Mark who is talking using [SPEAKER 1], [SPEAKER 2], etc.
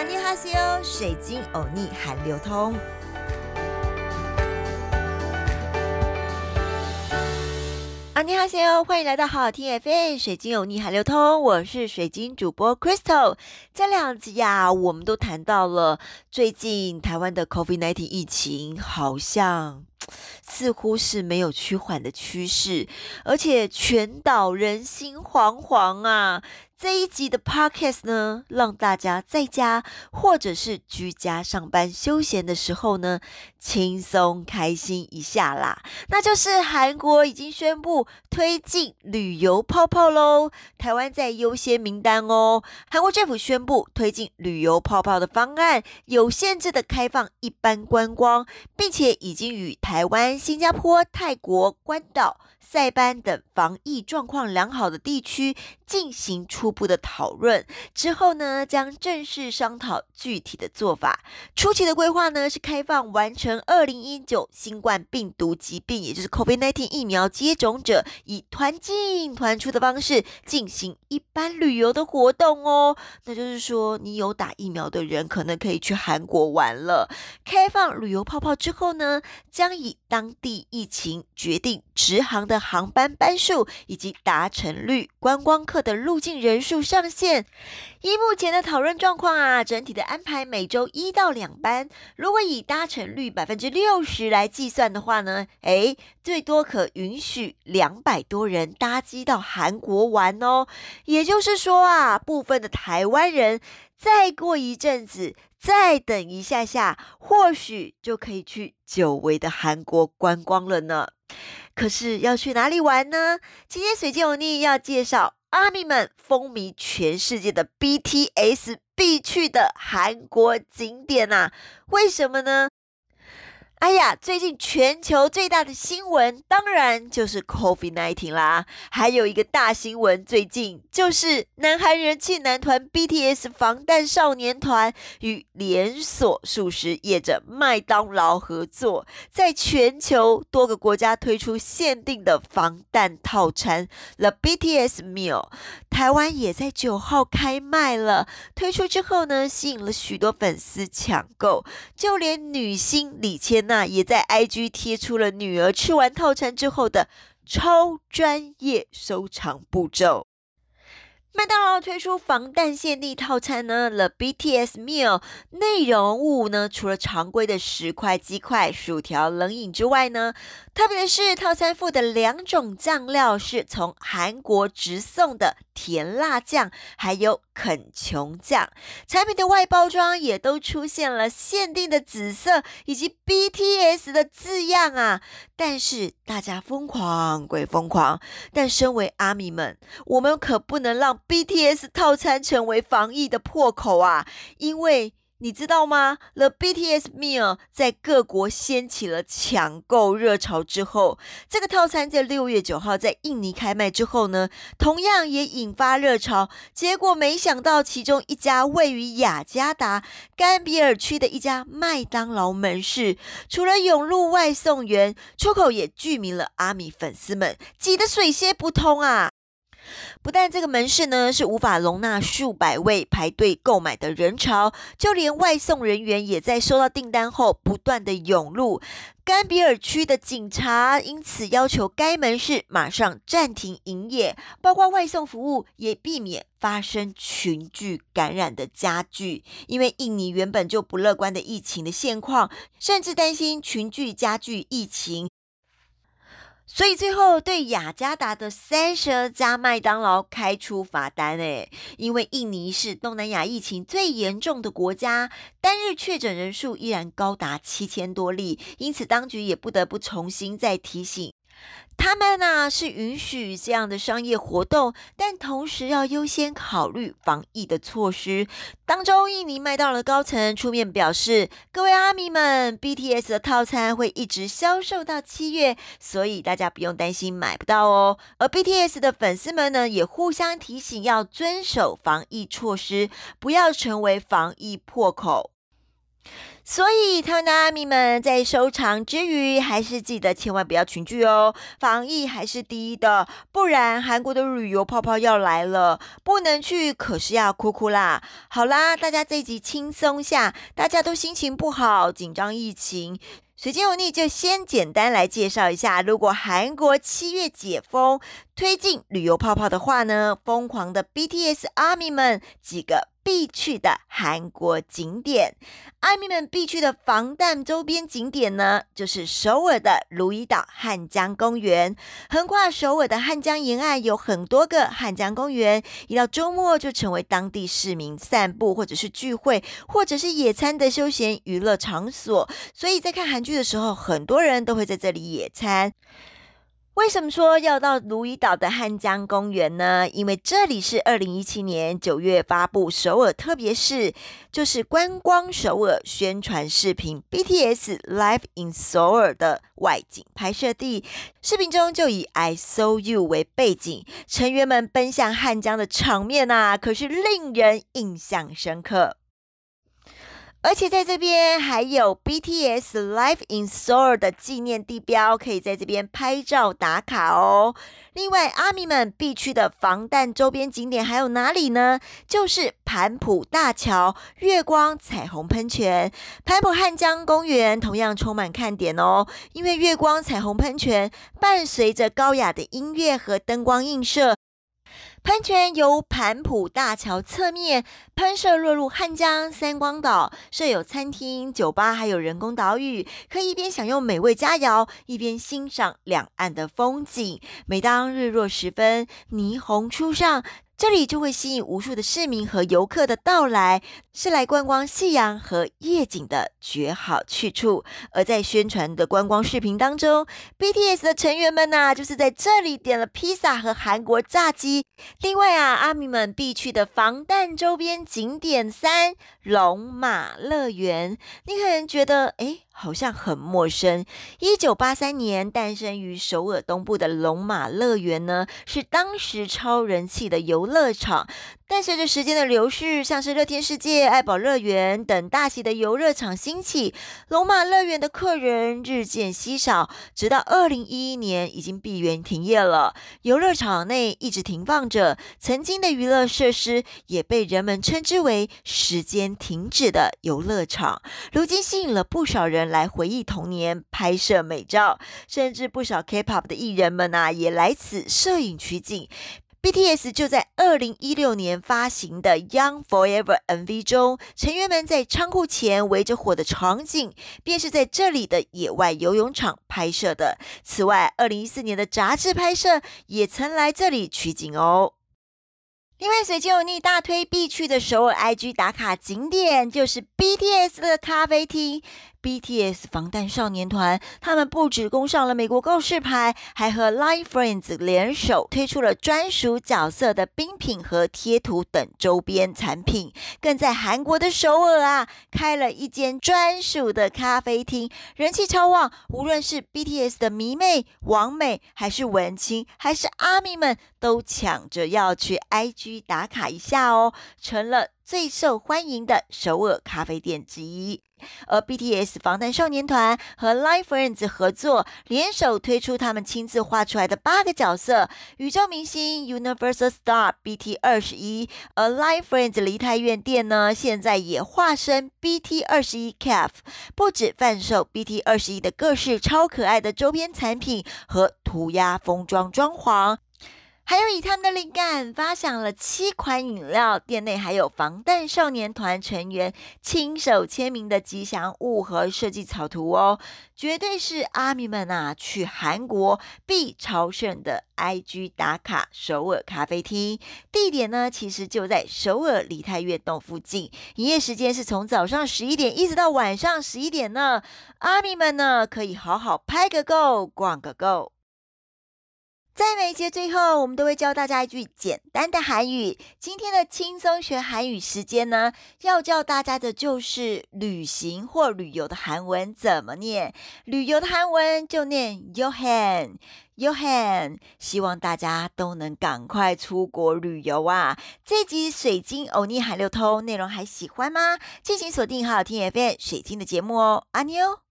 [SPEAKER 1] 安尼哈西哟，水晶欧尼韩流通。安尼哈西哟，欢迎来到好好听 FM，水晶欧尼韩流通，我是水晶主播 Crystal。这两集呀，我们都谈到了最近台湾的 COVID-19 疫情，好像。似乎是没有趋缓的趋势，而且全岛人心惶惶啊！这一集的 podcast 呢，让大家在家或者是居家上班休闲的时候呢，轻松开心一下啦。那就是韩国已经宣布推进旅游泡泡喽，台湾在优先名单哦。韩国政府宣布推进旅游泡泡的方案，有限制的开放一般观光，并且已经与台湾、新加坡、泰国、关岛。塞班等防疫状况良好的地区进行初步的讨论之后呢，将正式商讨具体的做法。初期的规划呢是开放完成二零一九新冠病毒疾病，也就是 COVID-19 疫苗接种者，以团进团出的方式进行一般旅游的活动哦。那就是说，你有打疫苗的人可能可以去韩国玩了。开放旅游泡泡之后呢，将以当地疫情决定直航的。航班班数以及达成率、观光客的入境人数上限。依目前的讨论状况啊，整体的安排每周一到两班。如果以搭乘率百分之六十来计算的话呢，诶，最多可允许两百多人搭机到韩国玩哦。也就是说啊，部分的台湾人再过一阵子，再等一下下，或许就可以去久违的韩国观光了呢。可是要去哪里玩呢？今天水晶欧尼要介绍阿米们风靡全世界的 BTS 必去的韩国景点啊！为什么呢？哎呀，最近全球最大的新闻当然就是 COVID-19 啦。还有一个大新闻，最近就是南韩人气男团 BTS 防弹少年团与连锁素食业者麦当劳合作，在全球多个国家推出限定的防弹套餐 The BTS Meal。台湾也在九号开卖了。推出之后呢，吸引了许多粉丝抢购，就连女星李千。那也在 IG 贴出了女儿吃完套餐之后的超专业收藏步骤。麦当劳推出防弹限定套餐呢，The BTS Meal 内容物呢，除了常规的十块鸡块、薯条、冷饮之外呢，特别是套餐附的两种酱料是从韩国直送的甜辣酱，还有肯琼酱。产品的外包装也都出现了限定的紫色以及 BTS 的字样啊！但是大家疯狂归疯狂，但身为阿米们，我们可不能让。BTS 套餐成为防疫的破口啊！因为你知道吗？The BTS Meal 在各国掀起了抢购热潮之后，这个套餐在六月九号在印尼开卖之后呢，同样也引发热潮。结果没想到，其中一家位于雅加达甘比尔区的一家麦当劳门市，除了涌入外送员，出口也聚集了阿米粉丝们，挤得水泄不通啊！不但这个门市呢是无法容纳数百位排队购买的人潮，就连外送人员也在收到订单后不断的涌入。甘比尔区的警察因此要求该门市马上暂停营业，包括外送服务，也避免发生群聚感染的加剧。因为印尼原本就不乐观的疫情的现况，甚至担心群聚加剧疫情。所以最后对雅加达的三十二家麦当劳开出罚单，诶，因为印尼是东南亚疫情最严重的国家，单日确诊人数依然高达七千多例，因此当局也不得不重新再提醒。他们呢是允许这样的商业活动，但同时要优先考虑防疫的措施。当中，印尼麦当劳高层出面表示：“各位阿米们，BTS 的套餐会一直销售到七月，所以大家不用担心买不到哦。”而 BTS 的粉丝们呢，也互相提醒要遵守防疫措施，不要成为防疫破口。所以，台湾的阿米们在收藏之余，还是记得千万不要群聚哦，防疫还是第一的，不然韩国的旅游泡泡要来了，不能去可是要哭哭啦。好啦，大家这集轻松下，大家都心情不好，紧张疫情。水晶有逆就先简单来介绍一下，如果韩国七月解封，推进旅游泡泡的话呢，疯狂的 BTS ARMY 们几个必去的韩国景点，ARMY 们必去的防弹周边景点呢，就是首尔的如意岛汉江公园。横跨首尔的汉江沿岸有很多个汉江公园，一到周末就成为当地市民散步或者是聚会或者是野餐的休闲娱乐场所。所以在看韩剧。的时候，很多人都会在这里野餐。为什么说要到如意岛的汉江公园呢？因为这里是二零一七年九月发布首尔特别市，就是观光首尔宣传视频 BTS Live in Seoul 的外景拍摄地。视频中就以 I saw you 为背景，成员们奔向汉江的场面啊，可是令人印象深刻。而且在这边还有 BTS Live in Seoul 的纪念地标，可以在这边拍照打卡哦。另外，阿米们必去的防弹周边景点还有哪里呢？就是盘浦大桥、月光彩虹喷泉、盘浦汉江公园，同样充满看点哦。因为月光彩虹喷泉伴随着高雅的音乐和灯光映射。喷泉由盘浦大桥侧面喷射落入汉江三光岛，设有餐厅、酒吧，还有人工岛屿，可以一边享用美味佳肴，一边欣赏两岸的风景。每当日落时分，霓虹初上。这里就会吸引无数的市民和游客的到来，是来观光夕阳和夜景的绝好去处。而在宣传的观光视频当中，BTS 的成员们呢，就是在这里点了披萨和韩国炸鸡。另外啊，阿米们必去的防弹周边景点三龙马乐园，你可能觉得哎。好像很陌生。一九八三年诞生于首尔东部的龙马乐园呢，是当时超人气的游乐场。但随着时间的流逝，像是乐天世界、爱宝乐园等大型的游乐场兴起，龙马乐园的客人日渐稀少。直到二零一一年，已经闭园停业了。游乐场内一直停放着曾经的娱乐设施，也被人们称之为“时间停止的游乐场”。如今吸引了不少人来回忆童年、拍摄美照，甚至不少 K-pop 的艺人们啊，也来此摄影取景。BTS 就在二零一六年发行的《Young Forever》MV 中，成员们在仓库前围着火的场景，便是在这里的野外游泳场拍摄的。此外，二零一四年的杂志拍摄也曾来这里取景哦。另外，随机有逆大推必去的首尔 IG 打卡景点，就是 BTS 的咖啡厅。BTS 防弹少年团，他们不止攻上了美国告示牌，还和 Line Friends 联手推出了专属角色的冰品和贴图等周边产品，更在韩国的首尔啊开了一间专属的咖啡厅，人气超旺。无论是 BTS 的迷妹、王美，还是文青，还是阿米们，都抢着要去 IG 打卡一下哦，成了。最受欢迎的首尔咖啡店之一，而 BTS 防弹少年团和 Live Friends 合作，联手推出他们亲自画出来的八个角色宇宙明星 Universal Star BT 二十一，而 Live Friends 梨泰院店呢，现在也化身 BT 二十一 Cafe，不止贩售 BT 二十一的各式超可爱的周边产品和涂鸦封装装潢。还有以他们的灵感发想了七款饮料，店内还有防弹少年团成员亲手签名的吉祥物和设计草图哦，绝对是阿米们啊去韩国必朝圣的 IG 打卡首尔咖啡厅。地点呢，其实就在首尔梨泰院洞附近，营业时间是从早上十一点一直到晚上十一点呢。阿米们呢，可以好好拍个够，逛个够。在每一节最后，我们都会教大家一句简单的韩语。今天的轻松学韩语时间呢，要教大家的就是旅行或旅游的韩文怎么念。旅游的韩文就念 yohan yohan。希望大家都能赶快出国旅游啊！这集水晶欧尼海六通内容还喜欢吗？敬请锁定好听 FM 水晶的节目哦，阿妞。